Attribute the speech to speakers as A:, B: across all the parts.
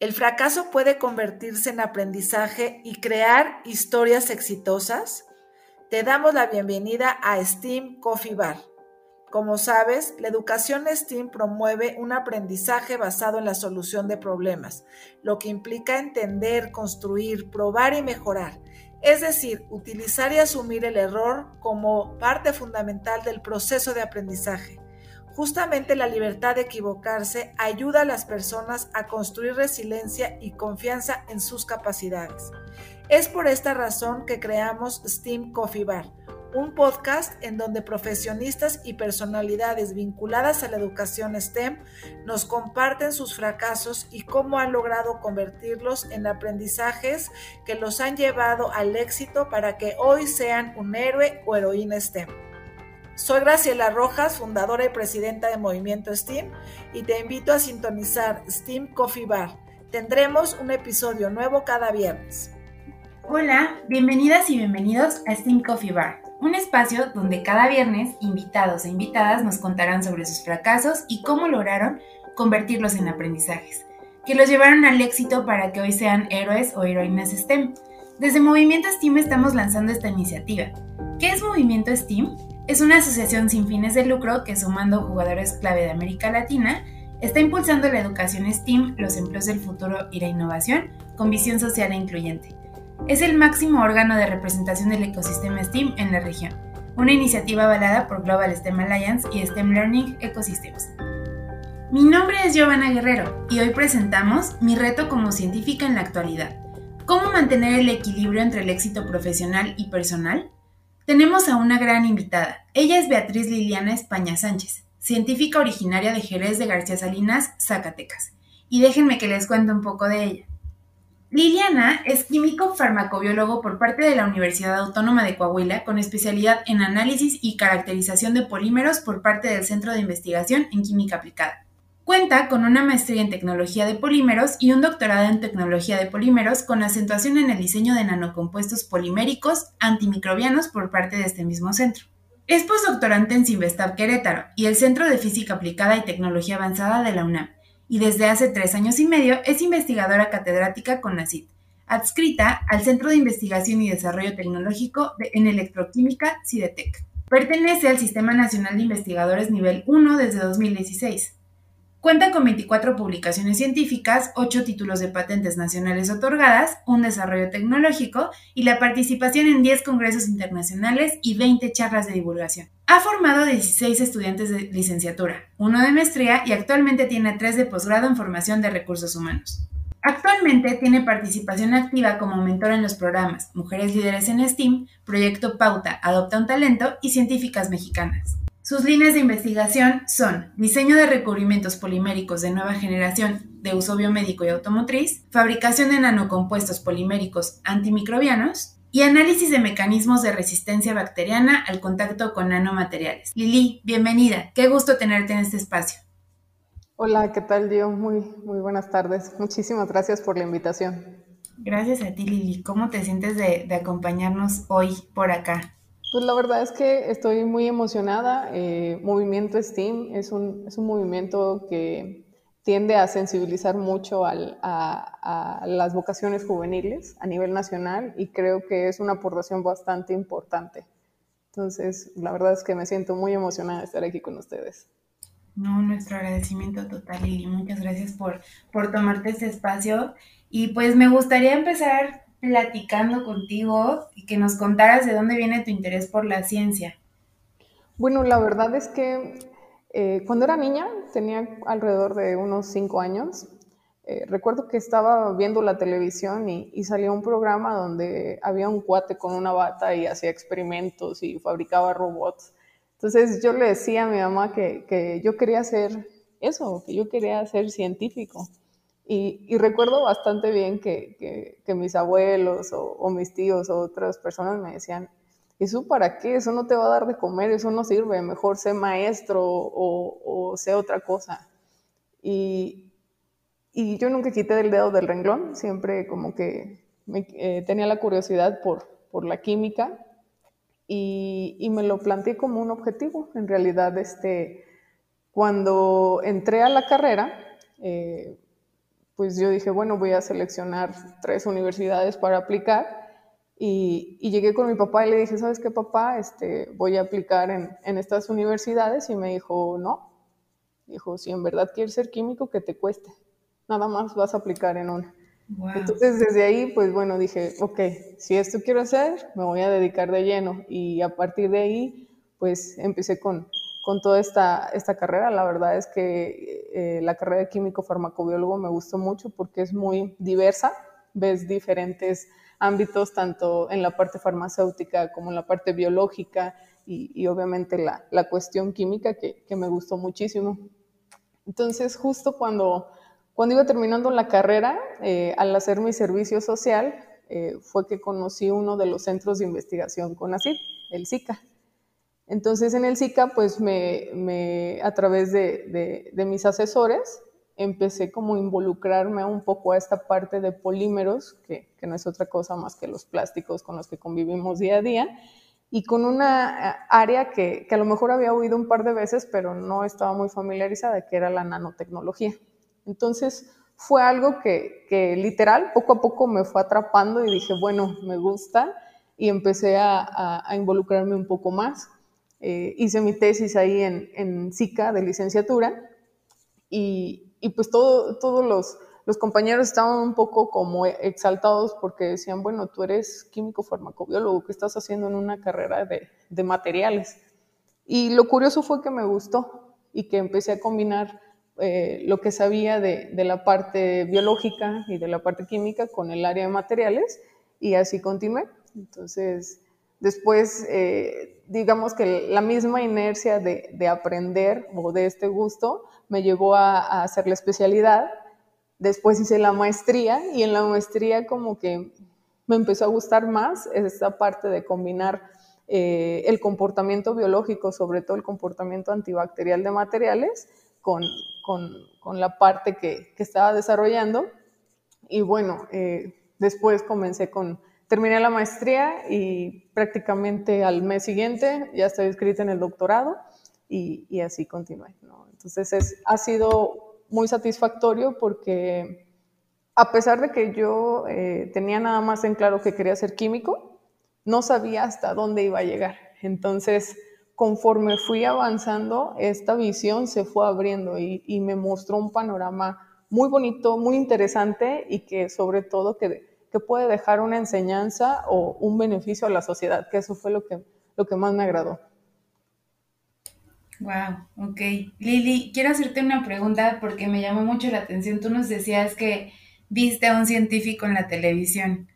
A: El fracaso puede convertirse en aprendizaje y crear historias exitosas. Te damos la bienvenida a STEAM Coffee Bar. Como sabes, la educación STEAM promueve un aprendizaje basado en la solución de problemas, lo que implica entender, construir, probar y mejorar. Es decir, utilizar y asumir el error como parte fundamental del proceso de aprendizaje. Justamente la libertad de equivocarse ayuda a las personas a construir resiliencia y confianza en sus capacidades. Es por esta razón que creamos Steam Coffee Bar, un podcast en donde profesionistas y personalidades vinculadas a la educación STEM nos comparten sus fracasos y cómo han logrado convertirlos en aprendizajes que los han llevado al éxito para que hoy sean un héroe o heroína STEM. Soy Graciela Rojas, fundadora y presidenta de Movimiento STEAM, y te invito a sintonizar STEAM Coffee Bar. Tendremos un episodio nuevo cada viernes.
B: Hola, bienvenidas y bienvenidos a STEAM Coffee Bar, un espacio donde cada viernes invitados e invitadas nos contarán sobre sus fracasos y cómo lograron convertirlos en aprendizajes, que los llevaron al éxito para que hoy sean héroes o heroínas STEM. Desde Movimiento STEAM estamos lanzando esta iniciativa. ¿Qué es Movimiento STEAM? Es una asociación sin fines de lucro que sumando jugadores clave de América Latina, está impulsando la educación STEAM, los empleos del futuro y la innovación con visión social e incluyente. Es el máximo órgano de representación del ecosistema STEAM en la región, una iniciativa avalada por Global STEM Alliance y STEM Learning Ecosystems. Mi nombre es Giovanna Guerrero y hoy presentamos mi reto como científica en la actualidad. ¿Cómo mantener el equilibrio entre el éxito profesional y personal? Tenemos a una gran invitada. Ella es Beatriz Liliana España Sánchez, científica originaria de Jerez de García Salinas, Zacatecas. Y déjenme que les cuente un poco de ella. Liliana es químico farmacobiólogo por parte de la Universidad Autónoma de Coahuila con especialidad en análisis y caracterización de polímeros por parte del Centro de Investigación en Química Aplicada. Cuenta con una maestría en tecnología de polímeros y un doctorado en tecnología de polímeros con acentuación en el diseño de nanocompuestos poliméricos antimicrobianos por parte de este mismo centro. Es postdoctorante en Simvestab Querétaro y el Centro de Física Aplicada y Tecnología Avanzada de la UNAM, y desde hace tres años y medio es investigadora catedrática con NACID, adscrita al Centro de Investigación y Desarrollo Tecnológico en Electroquímica CIDETEC. Pertenece al Sistema Nacional de Investigadores Nivel 1 desde 2016. Cuenta con 24 publicaciones científicas, 8 títulos de patentes nacionales otorgadas, un desarrollo tecnológico y la participación en 10 congresos internacionales y 20 charlas de divulgación. Ha formado 16 estudiantes de licenciatura, uno de maestría y actualmente tiene 3 de posgrado en formación de recursos humanos. Actualmente tiene participación activa como mentor en los programas Mujeres Líderes en STEAM, Proyecto Pauta, Adopta un Talento y Científicas Mexicanas. Sus líneas de investigación son diseño de recubrimientos poliméricos de nueva generación de uso biomédico y automotriz, fabricación de nanocompuestos poliméricos antimicrobianos y análisis de mecanismos de resistencia bacteriana al contacto con nanomateriales. Lili, bienvenida. Qué gusto tenerte en este espacio.
C: Hola, ¿qué tal, Dio? Muy, muy buenas tardes. Muchísimas gracias por la invitación.
B: Gracias a ti, Lili. ¿Cómo te sientes de, de acompañarnos hoy por acá?
C: Pues la verdad es que estoy muy emocionada. Eh, movimiento STEAM es un, es un, movimiento que tiende a sensibilizar mucho a, a, las vocaciones juveniles a nivel nacional y creo que es una aportación bastante importante. Entonces, la verdad es que me siento muy emocionada de estar aquí con ustedes.
B: No, nuestro agradecimiento total y muchas gracias por, por tomarte este espacio. Y pues me gustaría empezar platicando contigo y que nos contaras de dónde viene tu interés por la ciencia.
C: Bueno, la verdad es que eh, cuando era niña, tenía alrededor de unos cinco años, eh, recuerdo que estaba viendo la televisión y, y, salía un programa donde había un cuate con una bata y hacía experimentos y fabricaba robots. Entonces yo le decía a mi mamá que, que yo quería ser eso, que yo quería ser científico. Y, recuerdo bastante bien que, que, mis abuelos o, mis tíos o otras personas me decían, ¿eso para qué? Eso no te va a dar de comer, eso no sirve, mejor sé maestro o, o sé otra cosa. Y, y, yo nunca quité del dedo del renglón, siempre como que me, eh, tenía la curiosidad por, por la química y, y, me lo planteé como un objetivo. En realidad, este, cuando entré a la carrera, eh, pues yo dije, bueno, voy a seleccionar tres universidades para aplicar. Y, llegué con mi papá y le dije, ¿sabes qué, papá? Este, voy a aplicar en, en estas universidades. Y me dijo, no. Dijo, si en verdad quieres ser químico, que te cueste. Nada más vas a aplicar en una. Entonces, desde ahí, pues bueno, dije, ok, si esto quiero hacer, me voy a dedicar de lleno. Y a partir de ahí, pues empecé con, con toda esta, esta carrera. La verdad es que eh, la carrera de químico farmacobiólogo me gustó mucho porque es muy diversa, ves diferentes ámbitos, tanto en la parte farmacéutica como en la parte biológica y, obviamente la, la, cuestión química que, que, me gustó muchísimo. Entonces, justo cuando, cuando iba terminando la carrera, eh, al hacer mi servicio social, eh, fue que conocí uno de los centros de investigación con ACID, el SICA. Entonces en el SICA, pues me, a través de, mis asesores, empecé como a involucrarme un poco a esta parte de polímeros, que, no es otra cosa más que los plásticos con los que convivimos día a día, y con una área que, a lo mejor había oído un par de veces, pero no estaba muy familiarizada, que era la nanotecnología. Entonces fue algo que, literal poco a poco me fue atrapando y dije, bueno, me gusta, y empecé a involucrarme un poco más. Eh, hice mi tesis ahí en, en SICA de licenciatura y, y pues todo, todos los, los, compañeros estaban un poco como exaltados porque decían, bueno, tú eres químico farmacobiólogo, ¿qué estás haciendo en una carrera de, de materiales? Y lo curioso fue que me gustó y que empecé a combinar eh, lo que sabía de, de, la parte biológica y de la parte química con el área de materiales y así continué. Entonces, después eh, digamos que la misma inercia de, aprender o de este gusto me llevó a, hacer la especialidad. Después hice la maestría y en la maestría como que me empezó a gustar más esta parte de combinar eh, el comportamiento biológico, sobre todo el comportamiento antibacterial de materiales, con, la parte que, estaba desarrollando. Y bueno, eh, después comencé con terminé la maestría y prácticamente al mes siguiente ya estoy inscrita en el doctorado y, así continué. Entonces es, ha sido muy satisfactorio porque a pesar de que yo eh, tenía nada más en claro que quería ser químico, no sabía hasta dónde iba a llegar. Entonces, conforme fui avanzando, esta visión se fue abriendo y, y me mostró un panorama muy bonito, muy interesante y que sobre todo que que puede dejar una enseñanza o un beneficio a la sociedad, que eso fue lo que, lo que más me agradó.
B: Wow, ok. Lili, quiero hacerte una pregunta porque me llamó mucho la atención. Tú nos decías que viste a un científico en la televisión.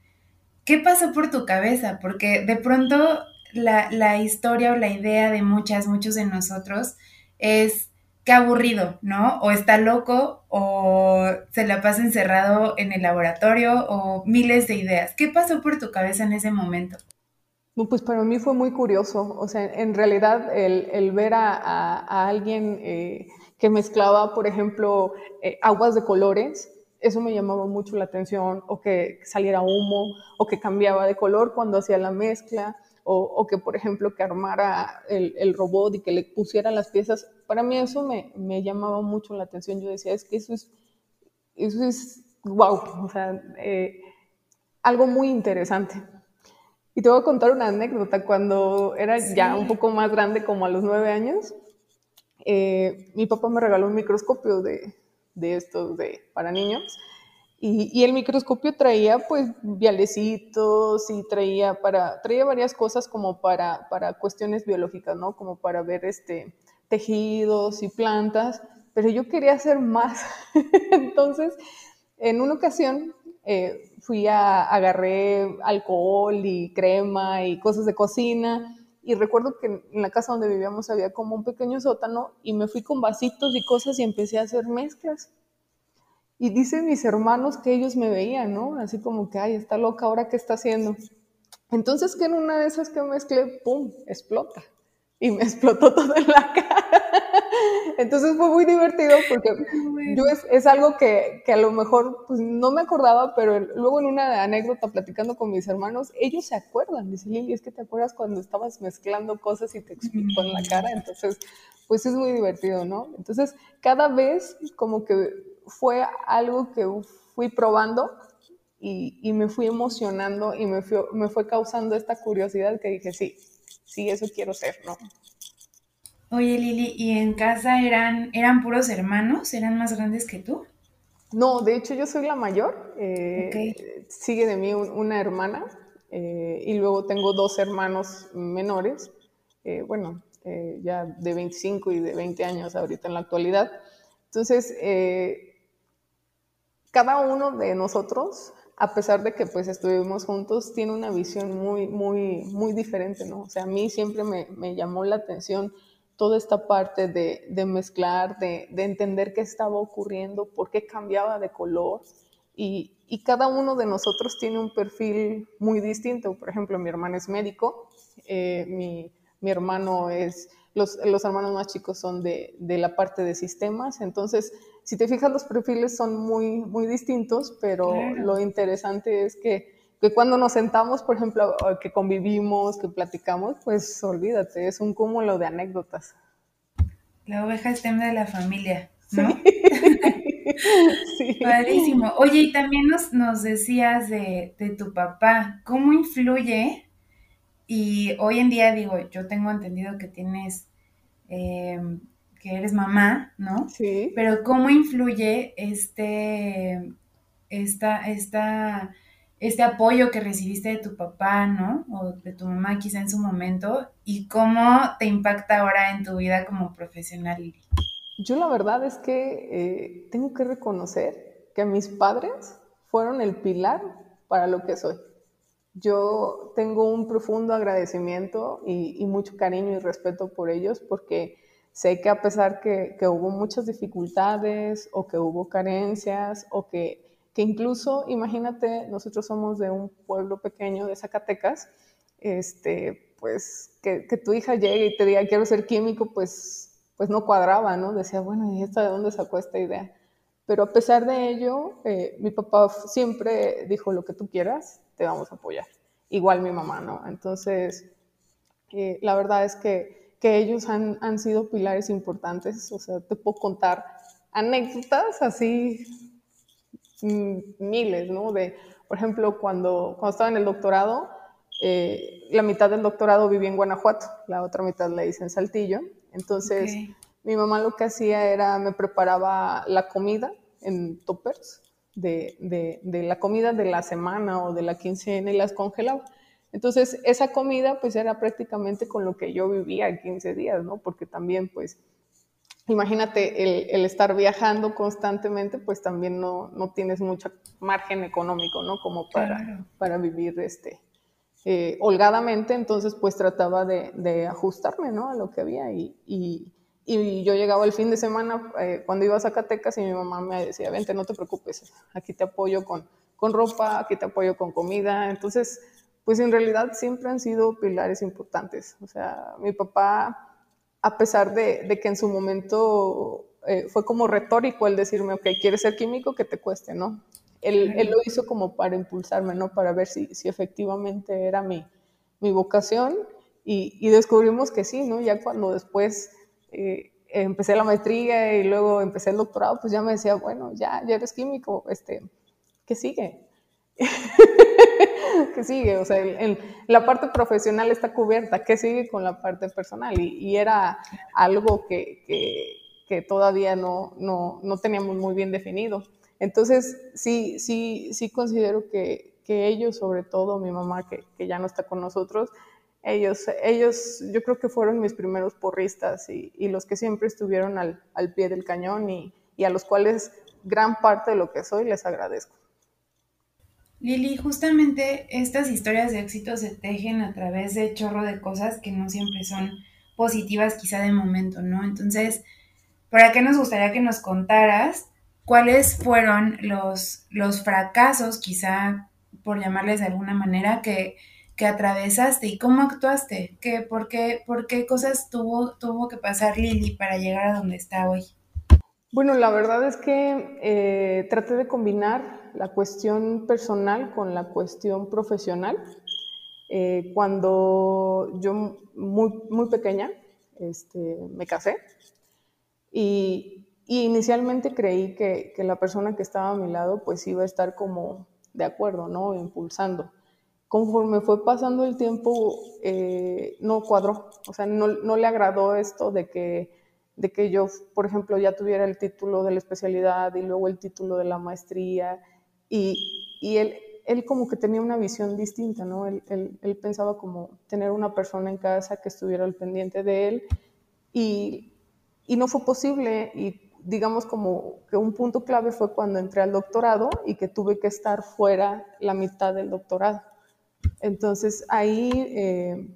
B: ¿Qué pasó por tu cabeza? Porque de pronto la, la historia o la idea de muchas, muchos de nosotros es qué aburrido, ¿no? O está loco, o se la pasa encerrado en el laboratorio, o miles de ideas. ¿Qué pasó por tu cabeza en ese momento?
C: Pues para mí fue muy curioso, o sea, en realidad el, ver a, alguien eh, que mezclaba, por ejemplo, eh, aguas de colores, eso me llamaba mucho la atención, o que saliera humo, o que cambiaba de color cuando hacía la mezcla, o, que, por ejemplo, que armara el, robot y que le pusiera las piezas. Para mí eso me, me, llamaba mucho la atención. Yo decía, es que eso es, eso es wow, o sea, eh, algo muy interesante. Y te voy a contar una anécdota. Cuando era ya un poco más grande, como a los nueve años, eh, mi papá me regaló un microscopio de, de estos de, para niños y, el microscopio traía pues vialecitos y traía, para, traía varias cosas como para, para cuestiones biológicas, ¿no? Como para ver este, tejidos y plantas, pero yo quería hacer más. Entonces, en una ocasión eh, fui a, agarré alcohol y crema y cosas de cocina y recuerdo que en la casa donde vivíamos había como un pequeño sótano y me fui con vasitos y cosas y empecé a hacer mezclas. Y dicen mis hermanos que ellos me veían, ¿no? Así como que, ay, está loca, ¿ahora qué está haciendo? Entonces que en una de esas que mezclé, ¡pum!, explota. Y me explotó todo en la cara. Entonces fue muy divertido porque yo es, algo que, que, a lo mejor pues, no me acordaba, pero luego en una anécdota platicando con mis hermanos, ellos se acuerdan. Dice Lili, es que te acuerdas cuando estabas mezclando cosas y te explotó en la cara. Entonces, pues es muy divertido, ¿no? Entonces, cada vez como que fue algo que fui probando y, me fui emocionando y me, me fue causando esta curiosidad que dije, sí, sí, eso quiero ser, ¿no?
B: Oye, Lili, ¿y en casa eran, eran puros hermanos? ¿Eran más grandes que tú?
C: No, de hecho yo soy la mayor. Eh, sigue de mí una hermana eh, y luego tengo dos hermanos menores. Eh, bueno, ya de 25 y de 20 años ahorita en la actualidad. Entonces, cada uno de nosotros a pesar de que pues estuvimos juntos, tiene una visión muy, muy, muy diferente, ¿no? O sea, a mí siempre me, me llamó la atención toda esta parte de, de mezclar, de, de, entender qué estaba ocurriendo, por qué cambiaba de color. Y, y, cada uno de nosotros tiene un perfil muy distinto. Por ejemplo, mi hermano es médico, eh, mi, mi, hermano es, los, los, hermanos más chicos son de, de la parte de sistemas, entonces si te fijas, los perfiles son muy, muy distintos, pero lo interesante es que, que, cuando nos sentamos, por ejemplo, que convivimos, que platicamos, pues olvídate, es un cúmulo de anécdotas.
B: La oveja es tema de la familia, ¿no? Sí. Padrísimo. Oye, y también nos, nos decías de, de, tu papá, ¿cómo influye? Y hoy en día, digo, yo tengo entendido que tienes eh, que eres mamá, ¿no? Sí. Pero cómo influye este, esta, esta, este apoyo que recibiste de tu papá, ¿no? O de tu mamá quizá en su momento, y cómo te impacta ahora en tu vida como profesional.
C: Yo la verdad es que eh, tengo que reconocer que mis padres fueron el pilar para lo que soy. Yo tengo un profundo agradecimiento y, y mucho cariño y respeto por ellos porque Sé que a pesar que, que hubo muchas dificultades o que hubo carencias o que, que, incluso, imagínate, nosotros somos de un pueblo pequeño de Zacatecas, este, pues que, que tu hija llegue y te diga quiero ser químico, pues, pues no cuadraba, ¿no? Decía, bueno, ¿y esta de dónde sacó esta idea? Pero a pesar de ello, eh, mi papá siempre dijo lo que tú quieras, te vamos a apoyar. Igual mi mamá, ¿no? Entonces, eh, la verdad es que que ellos han, han sido pilares importantes. O sea, te puedo contar anécdotas así mm, miles, ¿no? De, por ejemplo, cuando, cuando estaba en el doctorado, eh, la mitad del doctorado vivía en Guanajuato, la otra mitad la hice en Saltillo. Entonces, mi mamá lo que hacía era, me preparaba la comida en toppers de, de, de, la comida de la semana o de la quincena y las congelaba. Entonces, esa comida pues era prácticamente con lo que yo vivía 15 días, ¿no? Porque también pues, imagínate el, estar viajando constantemente, pues también no, no, tienes mucho margen económico, ¿no? Como para, para vivir este, eh, holgadamente, entonces pues trataba de, de, ajustarme, ¿no? A lo que había y, y, y yo llegaba el fin de semana eh, cuando iba a Zacatecas y mi mamá me decía, vente, no te preocupes, aquí te apoyo con, con ropa, aquí te apoyo con comida, entonces pues en realidad siempre han sido pilares importantes. O sea, mi papá, a pesar de, que en su momento eh, fue como retórico el decirme, ok, quieres ser químico, que te cueste, ¿no? Él, él, lo hizo como para impulsarme, ¿no? Para ver si, si efectivamente era mi, mi vocación y, y, descubrimos que sí, ¿no? Ya cuando después eh, empecé la maestría y luego empecé el doctorado, pues ya me decía, bueno, ya, ya eres químico, este, ¿qué sigue? ¿Qué sigue? O sea, la parte profesional está cubierta, ¿qué sigue con la parte personal? Y, era algo que, que, todavía no, no, no, teníamos muy bien definido. Entonces, sí, sí, sí considero que, que ellos, sobre todo mi mamá, que, que, ya no está con nosotros, ellos, ellos yo creo que fueron mis primeros porristas y, y los que siempre estuvieron al, al pie del cañón y, y a los cuales gran parte de lo que soy les agradezco.
B: Lili, justamente estas historias de éxito se tejen a través de chorro de cosas que no siempre son positivas quizá de momento, ¿no? Entonces, ¿para qué nos gustaría que nos contaras cuáles fueron los, los fracasos, quizá por llamarles de alguna manera, que, que atravesaste y cómo actuaste? ¿Qué, por, qué, ¿Por qué cosas tuvo, tuvo que pasar Lili para llegar a donde está hoy?
C: Bueno, la verdad es que eh, traté de combinar la cuestión personal con la cuestión profesional. Eh, cuando yo, muy, muy pequeña, este, me casé y, inicialmente creí que, que, la persona que estaba a mi lado pues iba a estar como de acuerdo, ¿no? Impulsando. Conforme fue pasando el tiempo, eh, no cuadró, o sea, no, no, le agradó esto de que, de que yo, por ejemplo, ya tuviera el título de la especialidad y luego el título de la maestría y, él, él como que tenía una visión distinta, ¿no? Él, él, él, pensaba como tener una persona en casa que estuviera al pendiente de él y, y no fue posible y digamos como que un punto clave fue cuando entré al doctorado y que tuve que estar fuera la mitad del doctorado. Entonces ahí eh,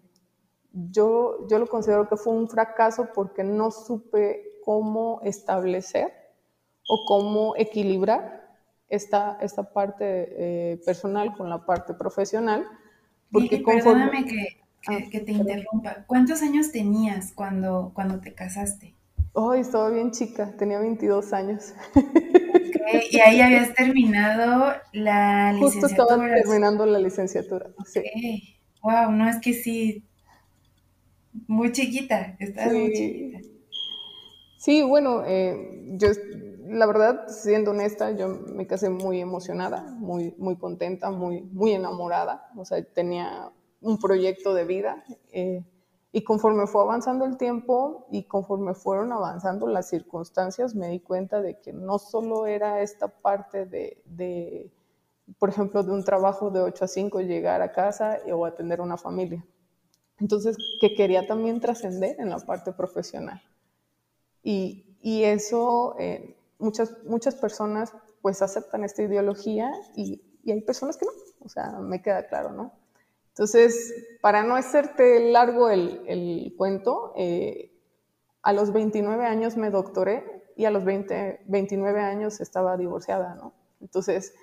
C: yo, yo lo considero que fue un fracaso porque no supe cómo establecer o cómo equilibrar esta, esta parte eh, personal con la parte profesional.
B: Porque perdóname que, que, ah, que te interrumpa. ¿Cuántos años tenías cuando, cuando te casaste?
C: Oh, estaba bien chica, tenía 22 años.
B: Okay, y ahí habías terminado la licenciatura.
C: Justo estaba terminando la licenciatura. Sí.
B: Wow, no es que sí, muy chiquita, estabas sí. muy chiquita.
C: Sí, bueno, eh, yo, la verdad, siendo honesta, yo me casé muy emocionada, muy, muy contenta, muy, muy enamorada. O sea, tenía un proyecto de vida. Eh, y conforme fue avanzando el tiempo y conforme fueron avanzando las circunstancias, me di cuenta de que no solo era esta parte de, de por ejemplo, de un trabajo de 8 a 5, llegar a casa o atender una familia. Entonces, que quería también trascender en la parte profesional. Y, y eso, eh, muchas, muchas personas pues aceptan esta ideología y, y hay personas que no. O sea, me queda claro, ¿no? Entonces, para no hacerte largo el, el cuento, eh, a los 29 años me doctoré y a los 20, 29 años estaba divorciada, ¿no? Entonces,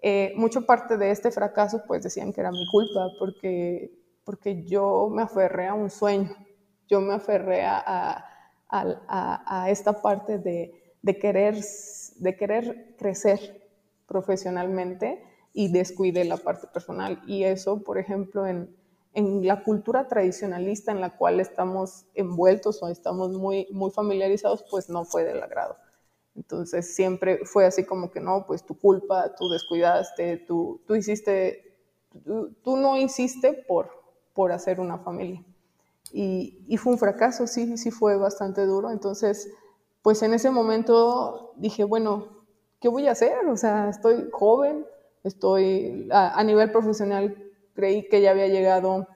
C: eh, mucha parte de este fracaso, pues decían que era mi culpa, porque, porque yo me aferré a un sueño, yo me aferré a, a, a, a esta parte de, de, querer, de querer crecer profesionalmente y descuide la parte personal. Y eso, por ejemplo, en, en la cultura tradicionalista en la cual estamos envueltos o estamos muy, muy familiarizados, pues no fue del agrado. Entonces siempre fue así como que no, pues tu culpa, tú descuidaste, tú, tú hiciste, tú, tú no hiciste por, por hacer una familia. Y, y, fue un fracaso, sí, sí fue bastante duro. Entonces, pues en ese momento dije, bueno, ¿qué voy a hacer? O sea, estoy joven, Estoy a, nivel profesional, creí que ya había llegado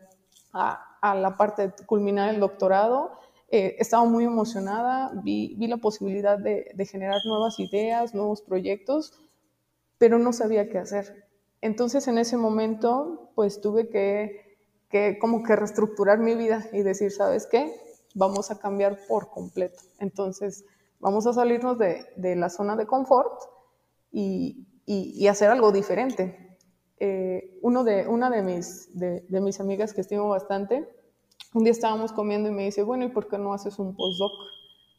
C: a, a la parte de culminar el doctorado. Eh, estaba muy emocionada, vi, vi la posibilidad de, de, generar nuevas ideas, nuevos proyectos, pero no sabía qué hacer. Entonces en ese momento pues tuve que, que como que reestructurar mi vida y decir, ¿sabes qué? Vamos a cambiar por completo. Entonces vamos a salirnos de, de la zona de confort y, y, y hacer algo diferente. Eh, uno de, una de mis, de, de, mis amigas que estimo bastante, un día estábamos comiendo y me dice, bueno, ¿y por qué no haces un postdoc?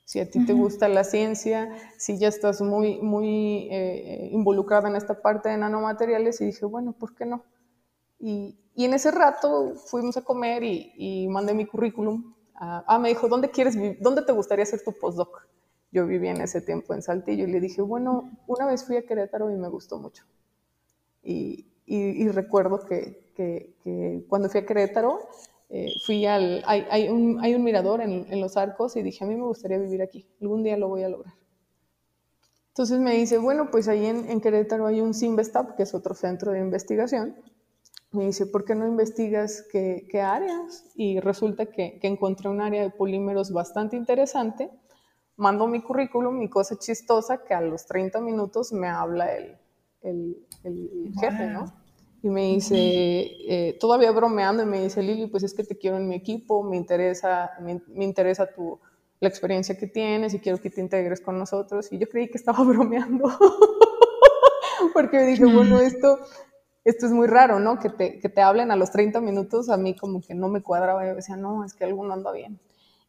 C: Si a ti uh -huh. te gusta la ciencia, si ya estás muy, muy eh, involucrada en esta parte de nanomateriales, y dije, bueno, ¿por qué no? Y, y en ese rato fuimos a comer y, y mandé mi currículum. A, ah, me dijo, ¿dónde, quieres, ¿dónde te gustaría hacer tu postdoc? Yo vivía en ese tiempo en Saltillo y le dije, bueno, una vez fui a Querétaro y me gustó mucho. Y, y, recuerdo que, que, cuando fui a Querétaro, eh, fui al, hay, un, hay un mirador en, los arcos y dije, a mí me gustaría vivir aquí, algún día lo voy a lograr. Entonces me dice, bueno, pues ahí en, Querétaro hay un CIMBESTAP, que es otro centro de investigación. Me dice, ¿por qué no investigas qué, qué áreas? Y resulta que, que encontré un área de polímeros bastante interesante mando mi currículum, mi cosa chistosa, que a los 30 minutos me habla el, el, el jefe, ¿no? Y me dice, eh, todavía bromeando, y me dice, Lili, pues es que te quiero en mi equipo, me interesa, me, me, interesa tu, la experiencia que tienes y quiero que te integres con nosotros. Y yo creí que estaba bromeando, porque dije, bueno, esto, esto es muy raro, ¿no? Que te, que te hablen a los 30 minutos, a mí como que no me cuadraba, yo decía, no, es que algo no anda bien.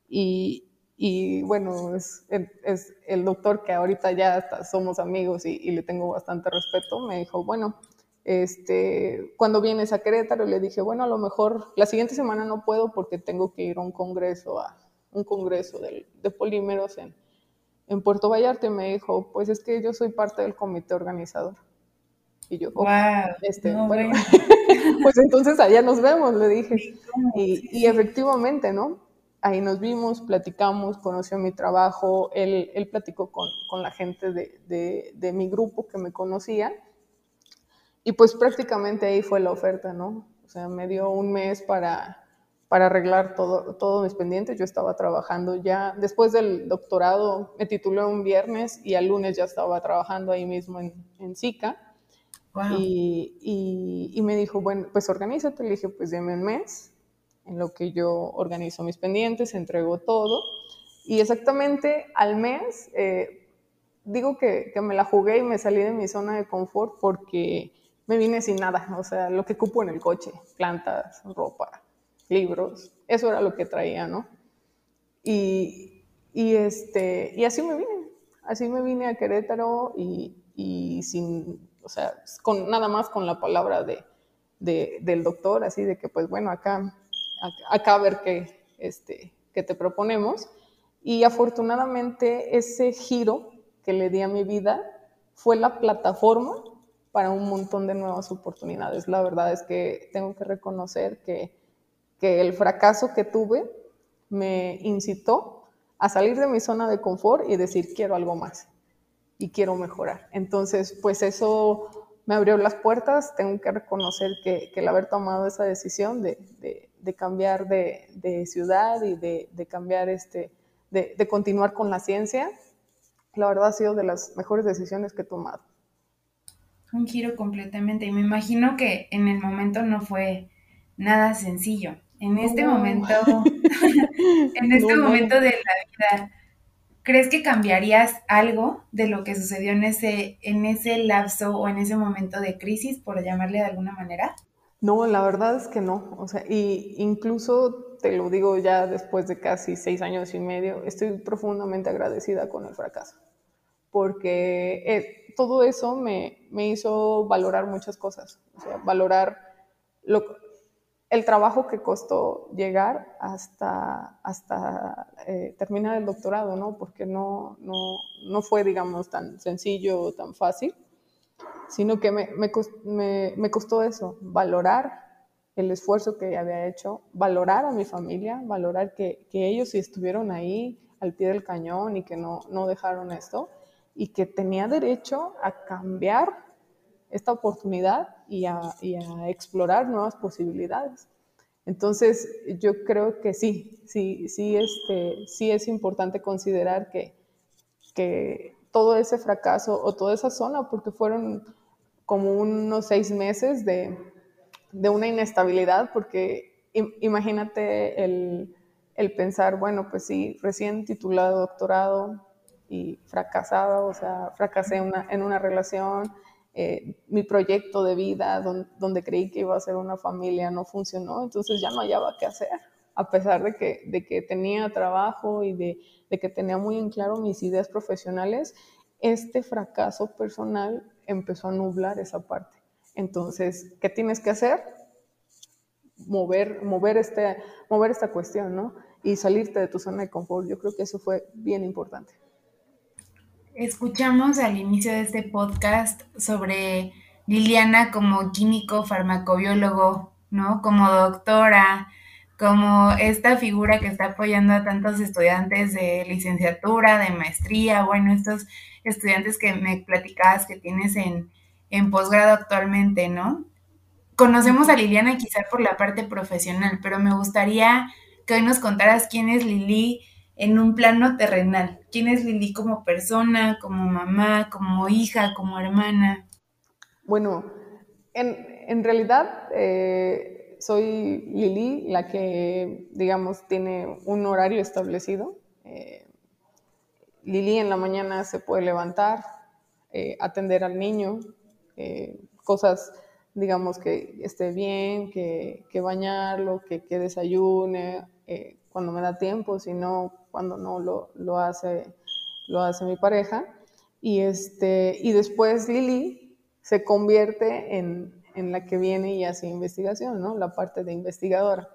C: Y, y bueno, es, es, el doctor que ahorita ya está, somos amigos y, y, le tengo bastante respeto, me dijo, bueno, este, cuando vienes a Querétaro, le dije, bueno, a lo mejor la siguiente semana no puedo porque tengo que ir a un congreso, a un congreso de, de polímeros en, en Puerto Vallarta y me dijo, pues es que yo soy parte del comité organizador. Y yo,
B: wow,
C: este, bueno, pues entonces allá nos vemos, le dije. Y, efectivamente, ¿no? Ahí nos vimos, platicamos, conoció mi trabajo, él, él platicó con, con la gente de, de, de, mi grupo que me conocía. Y pues prácticamente ahí fue la oferta, ¿no? O sea, me dio un mes para, para arreglar todo, todos mis pendientes. Yo estaba trabajando ya, después del doctorado, me titulé un viernes y al lunes ya estaba trabajando ahí mismo en, en SICA. Y, me dijo, bueno, pues organízate. Le dije, pues deme un mes en lo que yo organizo mis pendientes, entrego todo. Y exactamente al mes, eh, digo que, que, me la jugué y me salí de mi zona de confort porque me vine sin nada. O sea, lo que cupo en el coche, plantas, ropa, libros, eso era lo que traía, ¿no? Y, y este, y así me vine. Así me vine a Querétaro y, y sin o sea, con, nada más con la palabra de, del doctor, así de que, pues bueno, acá, acá, a ver qué, este, qué te proponemos. Y afortunadamente ese giro que le di a mi vida fue la plataforma para un montón de nuevas oportunidades. La verdad es que tengo que reconocer que, que el fracaso que tuve me incitó a salir de mi zona de confort y decir, quiero algo más y quiero mejorar. Entonces, pues eso me abrió las puertas. Tengo que reconocer que, el haber tomado esa decisión de, cambiar de, ciudad y de, cambiar este, de, continuar con la ciencia, la verdad ha sido de las mejores decisiones que he tomado.
B: Un giro completamente. Y me imagino que en el momento no fue nada sencillo. En este momento, en este momento de la vida, ¿Crees que cambiarías algo de lo que sucedió en ese, en ese lapso o en ese momento de crisis, por llamarle de alguna manera?
C: No, la verdad es que no. O sea, y incluso te lo digo ya después de casi seis años y medio, estoy profundamente agradecida con el fracaso, porque eh, todo eso me, me, hizo valorar muchas cosas, o sea, valorar lo, el trabajo que costó llegar hasta, hasta eh, terminar el doctorado, ¿no? Porque no, no, no, fue, digamos, tan sencillo tan fácil, sino que me, me, me, costó eso, valorar el esfuerzo que había hecho, valorar a mi familia, valorar que, que ellos estuvieron ahí al pie del cañón y que no, no dejaron esto, y que tenía derecho a cambiar esta oportunidad y a, explorar nuevas posibilidades. Entonces, yo creo que sí, sí, sí, este, sí es importante considerar que, que todo ese fracaso o toda esa zona, porque fueron como unos seis meses de, de una inestabilidad, porque imagínate el, el, pensar, bueno, pues sí, recién titulado doctorado y fracasado, o sea, fracasé una, en una relación, eh, mi proyecto de vida, donde, creí que iba a ser una familia, no funcionó, entonces ya no hallaba qué hacer, a pesar de que, de que tenía trabajo y de, de que tenía muy en claro mis ideas profesionales, este fracaso personal empezó a nublar esa parte. Entonces, ¿qué tienes que hacer? Mover, mover, este, mover esta cuestión, ¿no? Y salirte de tu zona de confort. Yo creo que eso fue bien importante.
B: Escuchamos al inicio de este podcast sobre Liliana como químico farmacobiólogo, ¿no? Como doctora, como esta figura que está apoyando a tantos estudiantes de licenciatura, de maestría, bueno, estos estudiantes que me platicabas que tienes en, en posgrado actualmente, ¿no? Conocemos a Liliana quizá por la parte profesional, pero me gustaría que hoy nos contaras quién es Lili en un plano terrenal. ¿Quién es Lili como persona, como mamá, como hija, como hermana?
C: Bueno, en, realidad eh, soy Lili, la que, digamos, tiene un horario establecido. Eh, Lili en la mañana se puede levantar, eh, atender al niño, cosas, digamos, que esté bien, que, bañarlo, que, que desayune, cuando me da tiempo, si no, cuando no lo, lo, hace, lo hace mi pareja. Y, este, y después Lili se convierte en, en la que viene y hace investigación, ¿no? la parte de investigadora.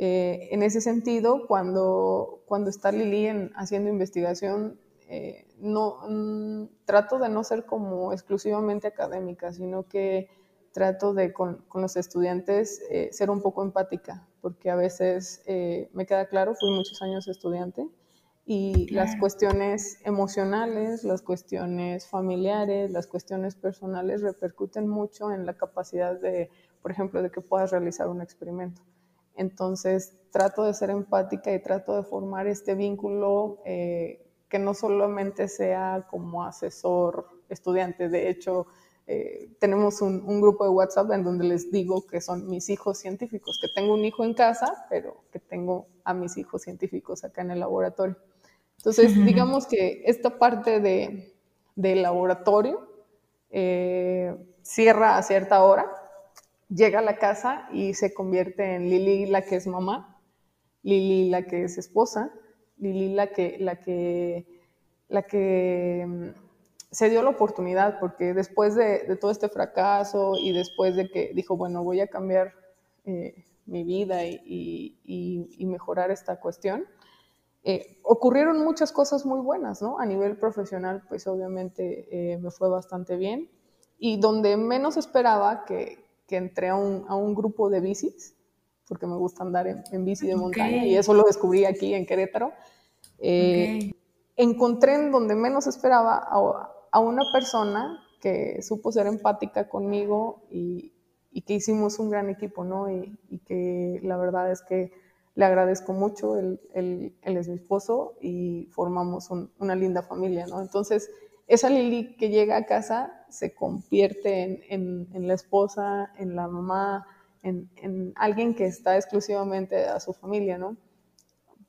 C: Eh, en ese sentido, cuando, cuando está Lili haciendo investigación, eh, no, mm, trato de no ser como exclusivamente académica, sino que trato de con, los estudiantes eh, ser un poco empática, porque a veces me queda claro, fui muchos años estudiante y las cuestiones emocionales, las cuestiones familiares, las cuestiones personales repercuten mucho en la capacidad de, por ejemplo, de que puedas realizar un experimento. Entonces, trato de ser empática y trato de formar este vínculo eh, que no solamente sea como asesor estudiante, de hecho, eh, tenemos un, un, grupo de WhatsApp en donde les digo que son mis hijos científicos, que tengo un hijo en casa, pero que tengo a mis hijos científicos acá en el laboratorio. Entonces, digamos que esta parte de, del laboratorio eh, cierra a cierta hora, llega a la casa y se convierte en Lili la que es mamá, Lili la que es esposa, Lili la que, la que, la que mm, se dio la oportunidad, porque después de, todo este fracaso y después de que dijo, bueno, voy a cambiar eh, mi vida y, y, mejorar esta cuestión, eh, ocurrieron muchas cosas muy buenas, ¿no? A nivel profesional, pues obviamente eh, me fue bastante bien. Y donde menos esperaba que, que entré a un, a un, grupo de bicis, porque me gusta andar en, bici de montaña, y eso lo descubrí aquí en Querétaro. Eh, encontré en donde menos esperaba a, a, una persona que supo ser empática conmigo y, y que hicimos un gran equipo, ¿no? Y, y que la verdad es que le agradezco mucho, él, él, él es mi esposo y formamos una linda familia, ¿no? Entonces, esa Lili que llega a casa se convierte en, en, la esposa, en la mamá, en, en, alguien que está exclusivamente a su familia, ¿no?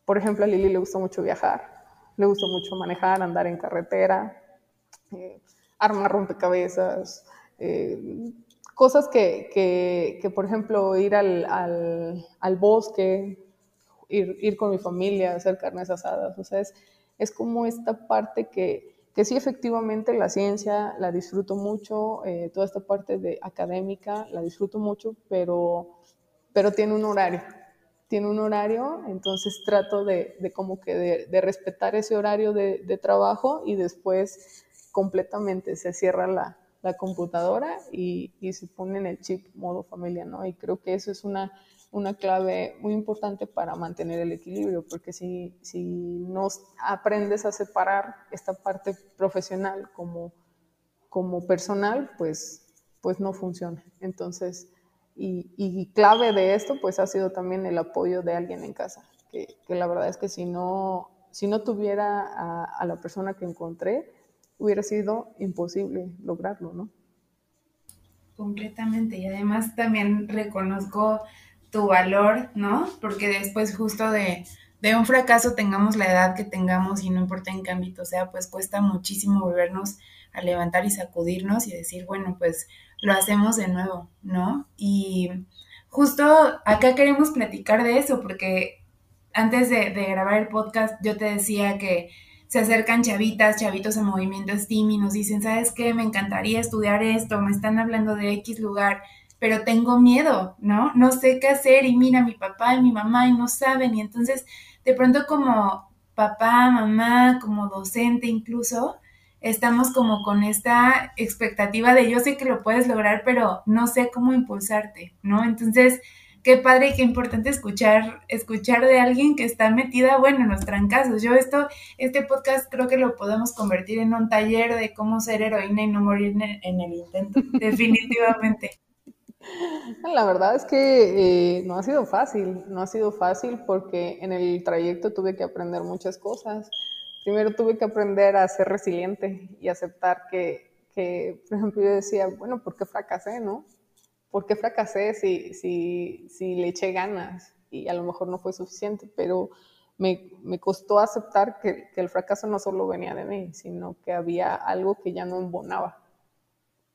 C: Por ejemplo, a Lili le gusta mucho viajar, le gusta mucho manejar, andar en carretera, eh, rompecabezas, eh, cosas que, que, que, por ejemplo, ir al, al, al bosque, ir, ir, con mi familia, hacer carnes asadas. O sea, es, es como esta parte que, que, sí efectivamente la ciencia la disfruto mucho, eh, toda esta parte de académica la disfruto mucho, pero, pero tiene un horario. Tiene un horario, entonces trato de, como que de, respetar ese horario de, de, trabajo y después completamente se cierra la, la computadora y, y, se pone en el chip modo familia, ¿no? Y creo que eso es una, una clave muy importante para mantener el equilibrio, porque si, si no aprendes a separar esta parte profesional como, como personal, pues, pues no funciona. Entonces, y, y, clave de esto, pues ha sido también el apoyo de alguien en casa, que, que la verdad es que si no, si no tuviera a, a la persona que encontré, hubiera sido imposible lograrlo, ¿no?
B: Completamente. Y además también reconozco tu valor, ¿no? Porque después justo de, de, un fracaso tengamos la edad que tengamos y no importa en qué ámbito sea, pues cuesta muchísimo volvernos a levantar y sacudirnos y decir, bueno, pues lo hacemos de nuevo, ¿no? Y justo acá queremos platicar de eso, porque antes de, de grabar el podcast yo te decía que se acercan chavitas, chavitos en movimiento STEAM y nos dicen, ¿sabes qué? Me encantaría estudiar esto, me están hablando de X lugar pero tengo miedo, ¿no? No sé qué hacer y mira, mi papá y mi mamá y no saben y entonces de pronto como papá, mamá, como docente incluso, estamos como con esta expectativa de yo sé que lo puedes lograr, pero no sé cómo impulsarte, ¿no? Entonces, qué padre y qué importante escuchar, escuchar de alguien que está metida, bueno, en los trancazos. Yo esto, este podcast creo que lo podemos convertir en un taller de cómo ser heroína y no morir en el intento, definitivamente.
C: La verdad es que eh, no ha sido fácil, no ha sido fácil porque en el trayecto tuve que aprender muchas cosas. Primero tuve que aprender a ser resiliente y aceptar que, que por ejemplo, yo decía, bueno, ¿por qué fracasé, no? ¿Por qué fracasé si, si, si le eché ganas y a lo mejor no fue suficiente? Pero me, me costó aceptar que, que el fracaso no solo venía de mí, sino que había algo que ya no embonaba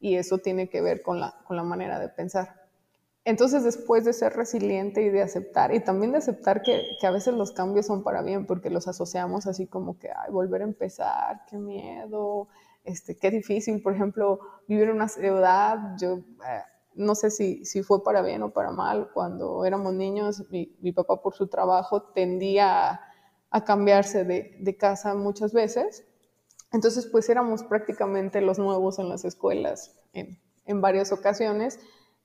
C: y eso tiene que ver con la, con la manera de pensar. Entonces, después de ser resiliente y de aceptar, y también de aceptar que, que, a veces los cambios son para bien, porque los asociamos así como que, ay, volver a empezar, qué miedo, este, qué difícil, por ejemplo, vivir en una ciudad, yo eh, no sé si, si fue para bien o para mal, cuando éramos niños, mi, papá por su trabajo tendía a, a cambiarse de, de casa muchas veces, Entonces, pues éramos prácticamente los nuevos en las escuelas en, varias ocasiones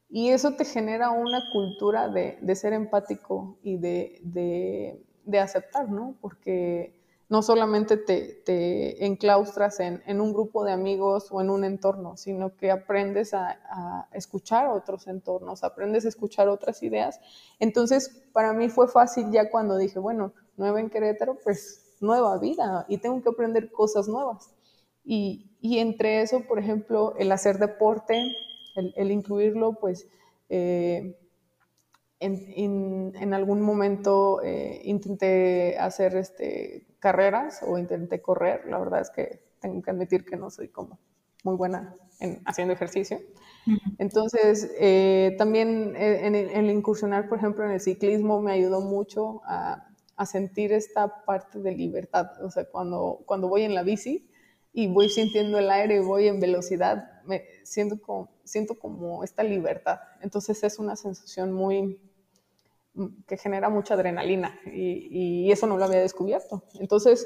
C: y eso te genera una cultura de, ser empático y de, de, aceptar, ¿no? Porque no solamente te, te enclaustras en, en, un grupo de amigos o en un entorno, sino que aprendes a, a, escuchar otros entornos, aprendes a escuchar otras ideas. Entonces, para mí fue fácil ya cuando dije, bueno, nueva en Querétaro, pues nueva vida y tengo que aprender cosas nuevas. Y, y entre eso, por ejemplo, el hacer deporte, el, el incluirlo, pues eh, en, en, algún momento eh, intenté hacer este, carreras o intenté correr. La verdad es que tengo que admitir que no soy como muy buena en haciendo ejercicio. Entonces, eh, también en, el incursionar, por ejemplo, en el ciclismo me ayudó mucho a, a, sentir esta parte de libertad. O sea, cuando, cuando voy en la bici, y voy sintiendo el aire y voy en velocidad, siento como, siento como esta libertad. Entonces es una sensación muy que genera mucha adrenalina y, y eso no lo había descubierto. Entonces,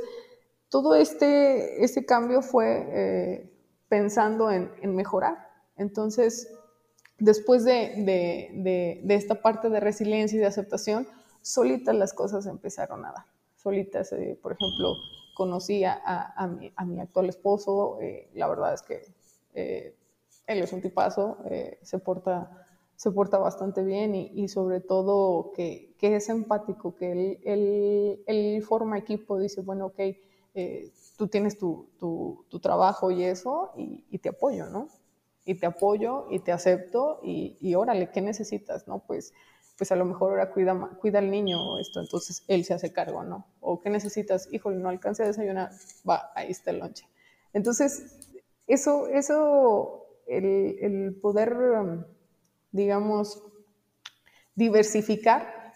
C: todo este, este cambio fue eh, pensando en, en, mejorar. Entonces, después de, de, de, de, esta parte de resiliencia y de aceptación, solitas las cosas empezaron a dar. Solitas, eh, por ejemplo, conocí a, a, mi, a mi, actual esposo, eh, la verdad es que eh, él es un tipazo, se, porta, se porta bastante bien y, y sobre todo que, que, es empático, que él, él, él, forma equipo, dice, bueno, ok, tú tienes tu, tu, tu, trabajo y eso, y, y, te apoyo, ¿no? Y te apoyo y te acepto y, y órale, ¿qué necesitas, no? Pues pues a lo mejor ahora cuida, cuida al niño esto, entonces él se hace cargo, ¿no? O ¿qué necesitas? Híjole, no alcance a desayunar, va, ahí está el lonche. Entonces, eso, eso el, el poder, digamos, diversificar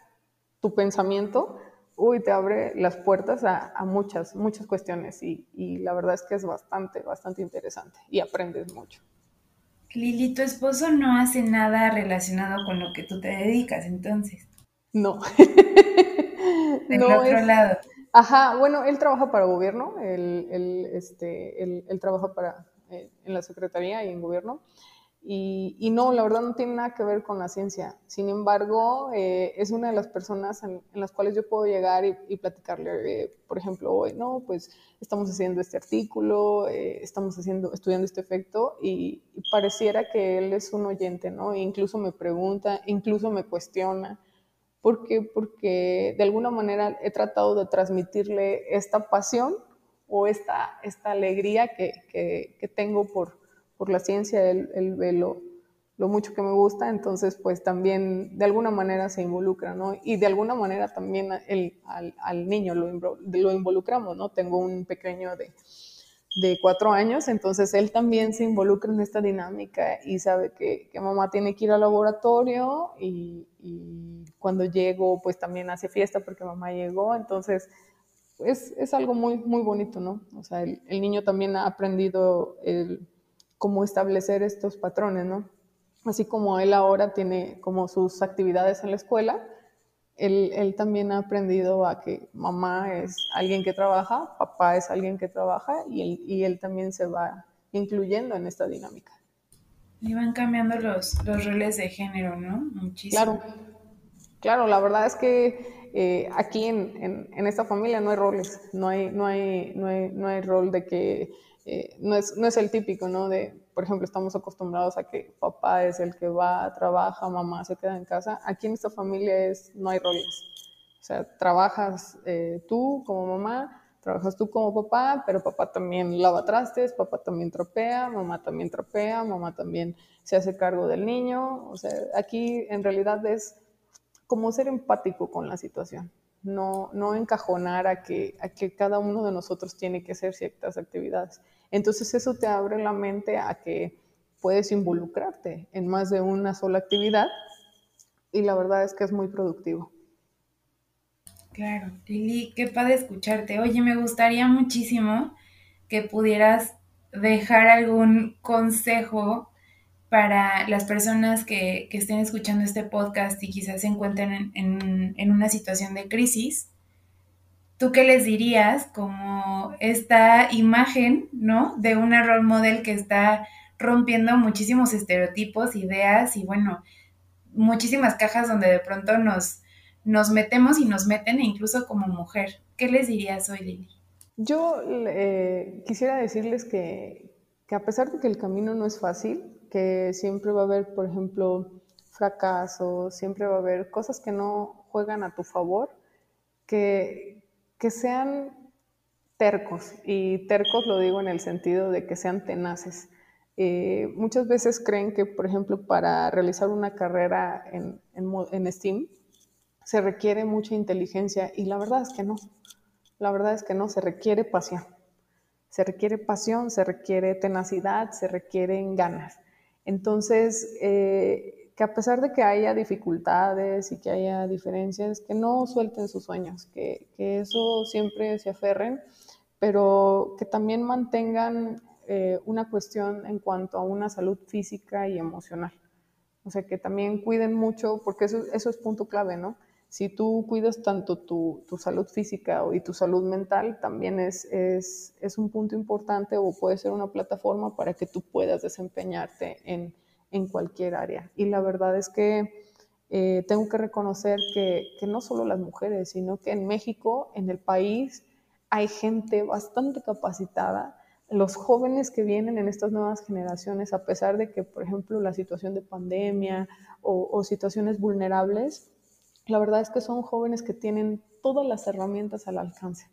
C: tu pensamiento, uy, te abre las puertas a, a muchas, muchas cuestiones y, y la verdad es que es bastante, bastante interesante y aprendes mucho.
B: Lili, tu esposo no hace nada relacionado con lo que tú te dedicas, entonces.
C: No.
B: Del no otro
C: es...
B: lado.
C: Ajá, bueno, él trabaja para gobierno, él, él, este, él, él trabaja para, eh, en la secretaría y en gobierno. Y, y, no, la verdad no tiene nada que ver con la ciencia. Sin embargo, eh, es una de las personas en, en, las cuales yo puedo llegar y, y platicarle, eh, por ejemplo, hoy, no, pues estamos haciendo este artículo, eh, estamos haciendo, estudiando este efecto y, y, pareciera que él es un oyente, ¿no? E incluso me pregunta, incluso me cuestiona. ¿Por qué? Porque de alguna manera he tratado de transmitirle esta pasión o esta, esta alegría que, que, que tengo por por la ciencia, él, él ve lo, lo, mucho que me gusta, entonces pues también de alguna manera se involucra, ¿no? Y de alguna manera también el, al, al, niño lo, lo, involucramos, ¿no? Tengo un pequeño de, de, cuatro años, entonces él también se involucra en esta dinámica y sabe que, que mamá tiene que ir al laboratorio y, y, cuando llego pues también hace fiesta porque mamá llegó, entonces... Es, es algo muy, muy bonito, ¿no? O sea, el, el niño también ha aprendido el, cómo establecer estos patrones, ¿no? Así como él ahora tiene como sus actividades en la escuela, él, él, también ha aprendido a que mamá es alguien que trabaja, papá es alguien que trabaja y él, y él también se va incluyendo en esta dinámica.
B: Y van cambiando los, los roles de género, ¿no? Muchísimo.
C: Claro, claro, la verdad es que eh, aquí en, en, en, esta familia no hay roles, no hay, no hay, no hay, no hay rol de que eh, no, es, no es el típico, ¿no? De, por ejemplo, estamos acostumbrados a que papá es el que va, trabaja, mamá se queda en casa. Aquí en esta familia es, no hay roles. O sea, trabajas eh, tú como mamá, trabajas tú como papá, pero papá también lava trastes, papá también trapea, mamá también trapea, mamá también se hace cargo del niño. O sea, aquí en realidad es como ser empático con la situación no, no encajonar a que, a que cada uno de nosotros tiene que hacer ciertas actividades. Entonces eso te abre la mente a que puedes involucrarte en más de una sola actividad y la verdad es que es muy productivo.
B: Claro, Lili, qué padre escucharte. Oye, me gustaría muchísimo que pudieras dejar algún consejo para las personas que, que, estén escuchando este podcast y quizás se encuentren en, en, en, una situación de crisis ¿tú qué les dirías como esta imagen, ¿no? De una role model que está rompiendo muchísimos estereotipos, ideas y bueno, muchísimas cajas donde de pronto nos, nos metemos y nos meten, incluso como mujer. ¿Qué les dirías hoy, Lili?
C: Yo eh, quisiera decirles que, que a pesar de que el camino no es fácil, que siempre va a haber, por ejemplo, fracasos, siempre va a haber cosas que no juegan a tu favor, que, que sean tercos, y tercos lo digo en el sentido de que sean tenaces. Eh, muchas veces creen que, por ejemplo, para realizar una carrera en, en, en, STEAM se requiere mucha inteligencia y la verdad es que no. La verdad es que no, se requiere pasión. Se requiere pasión, se requiere tenacidad, se requieren ganas. Entonces, eh, que a pesar de que haya dificultades y que haya diferencias, que no suelten sus sueños, que, eso siempre se aferren, pero que también mantengan eh, una cuestión en cuanto a una salud física y emocional. O sea, que también cuiden mucho, porque eso, eso es punto clave, ¿no? Si tú cuidas tanto tu, salud física y tu salud mental, también es, un punto importante o puede ser una plataforma para que tú puedas desempeñarte en, cualquier área. Y la verdad es que eh, tengo que reconocer que, no solo las mujeres, sino que en México, en el país, hay gente bastante capacitada. Los jóvenes que vienen en estas nuevas generaciones, a pesar de que, por ejemplo, la situación de pandemia o situaciones vulnerables, la verdad es que son jóvenes que tienen todas las herramientas al alcance.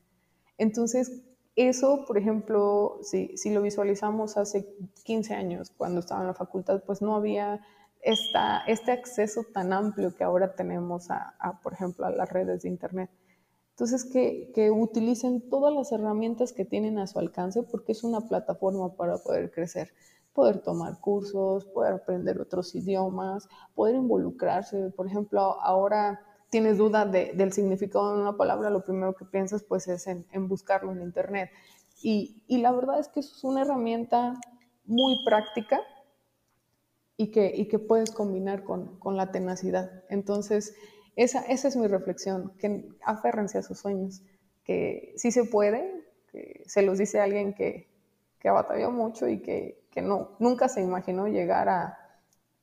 C: Entonces, eso, por ejemplo, si, si lo visualizamos hace 15 años, cuando estaba en la facultad, pues no había esta, este acceso tan amplio que ahora tenemos a, por ejemplo, a las redes de Internet. Entonces, que, que, utilicen todas las herramientas que tienen a su alcance porque es una plataforma para poder crecer poder tomar cursos, poder aprender otros idiomas, poder involucrarse. Por ejemplo, ahora tienes duda del significado de una palabra, lo primero que piensas pues es en, buscarlo en internet. Y, la verdad es que eso es una herramienta muy práctica y que, y que puedes combinar con, con, la tenacidad. Entonces, esa, esa es mi reflexión, que aférrense a sus sueños, que sí se puede, que se los dice alguien que, que batalló mucho y que, que no, nunca se imaginó llegar a,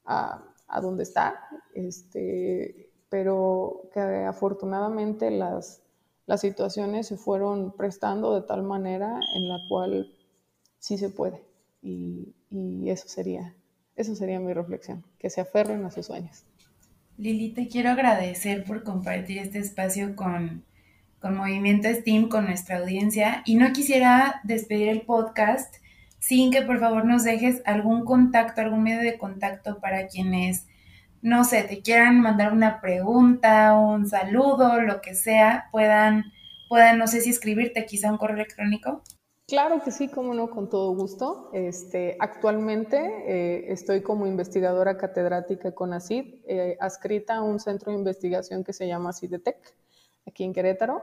C: a, a donde está, este, pero que afortunadamente las, las situaciones se fueron prestando de tal manera en la cual sí se puede. Y, y eso, sería, eso sería mi reflexión, que se aferren a sus sueños.
B: Lili, te quiero agradecer por compartir este espacio con, con Movimiento STEAM, con nuestra audiencia. Y no quisiera despedir el podcast sin que por favor nos dejes algún contacto, algún medio de contacto para quienes, no sé, te quieran mandar una pregunta, un saludo, lo que sea, puedan, puedan, no sé si escribirte quizá un correo electrónico.
C: Claro que sí, como no, con todo gusto. Este, actualmente eh, estoy como investigadora catedrática con ACID, eh, adscrita a un centro de investigación que se llama CIDETEC, aquí en Querétaro.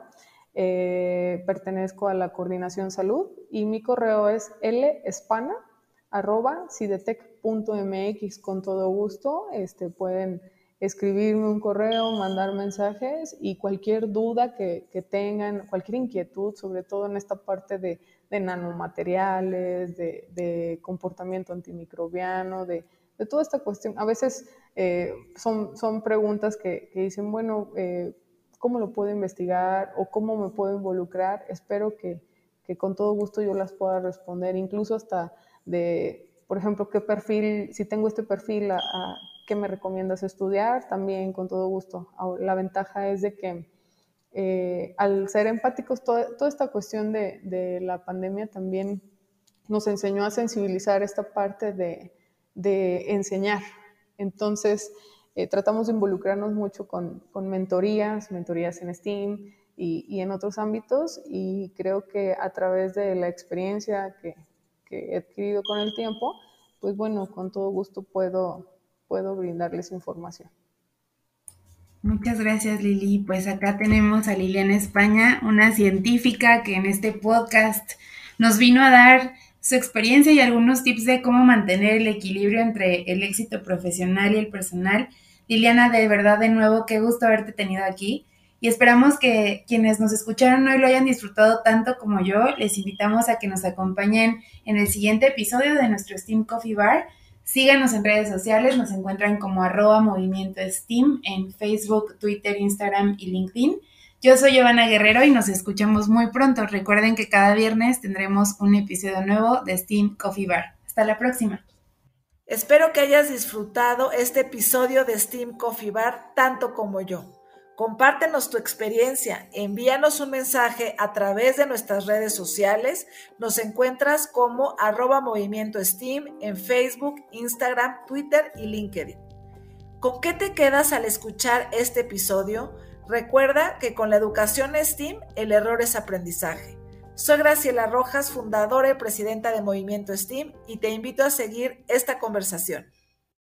C: Eh, pertenezco a la Coordinación Salud y mi correo es lespana.sidetec.mx. Con todo gusto, este, pueden escribirme un correo, mandar mensajes y cualquier duda que, tengan, cualquier inquietud, sobre todo en esta parte de, nanomateriales, de, comportamiento antimicrobiano, de, toda esta cuestión. A veces eh, son, son preguntas que, dicen, bueno, eh, cómo lo puedo investigar o cómo me puedo involucrar. Espero que, que con todo gusto yo las pueda responder, incluso hasta de, por ejemplo, qué perfil, si tengo este perfil, a, qué me recomiendas estudiar, también con todo gusto. La ventaja es de que eh, al ser empáticos, toda, toda esta cuestión de, de, la pandemia también nos enseñó a sensibilizar esta parte de, de enseñar. Entonces, eh, tratamos de involucrarnos mucho con, con mentorías, mentorías en STEAM y, y, en otros ámbitos y creo que a través de la experiencia que, que, he adquirido con el tiempo, pues bueno, con todo gusto puedo, puedo brindarles información.
B: Muchas gracias Lili. Pues acá tenemos a Liliana España, una científica que en este podcast nos vino a dar su experiencia y algunos tips de cómo mantener el equilibrio entre el éxito profesional y el personal Liliana, de verdad, de nuevo, qué gusto haberte tenido aquí. y esperamos que quienes nos escucharon hoy lo hayan disfrutado tanto como yo. Les invitamos a que nos acompañen en el siguiente episodio de nuestro Steam Coffee Bar. Síganos en redes sociales, nos encuentran como arroba movimiento Steam en Facebook, Twitter, Instagram y LinkedIn. Yo soy Giovanna Guerrero y nos escuchamos muy pronto. Recuerden que cada viernes tendremos un episodio nuevo de Steam Coffee Bar. Hasta la próxima.
A: Espero que hayas disfrutado este episodio de Steam Coffee Bar tanto como yo. Compártenos tu experiencia, envíanos un mensaje a través de nuestras redes sociales. Nos encuentras como arroba movimiento Steam en Facebook, Instagram, Twitter y LinkedIn. ¿Con qué te quedas al escuchar este episodio? Recuerda que con la educación STEAM el error es aprendizaje. Soy Graciela Rojas, fundadora y presidenta de Movimiento STEAM y te invito a seguir esta conversación.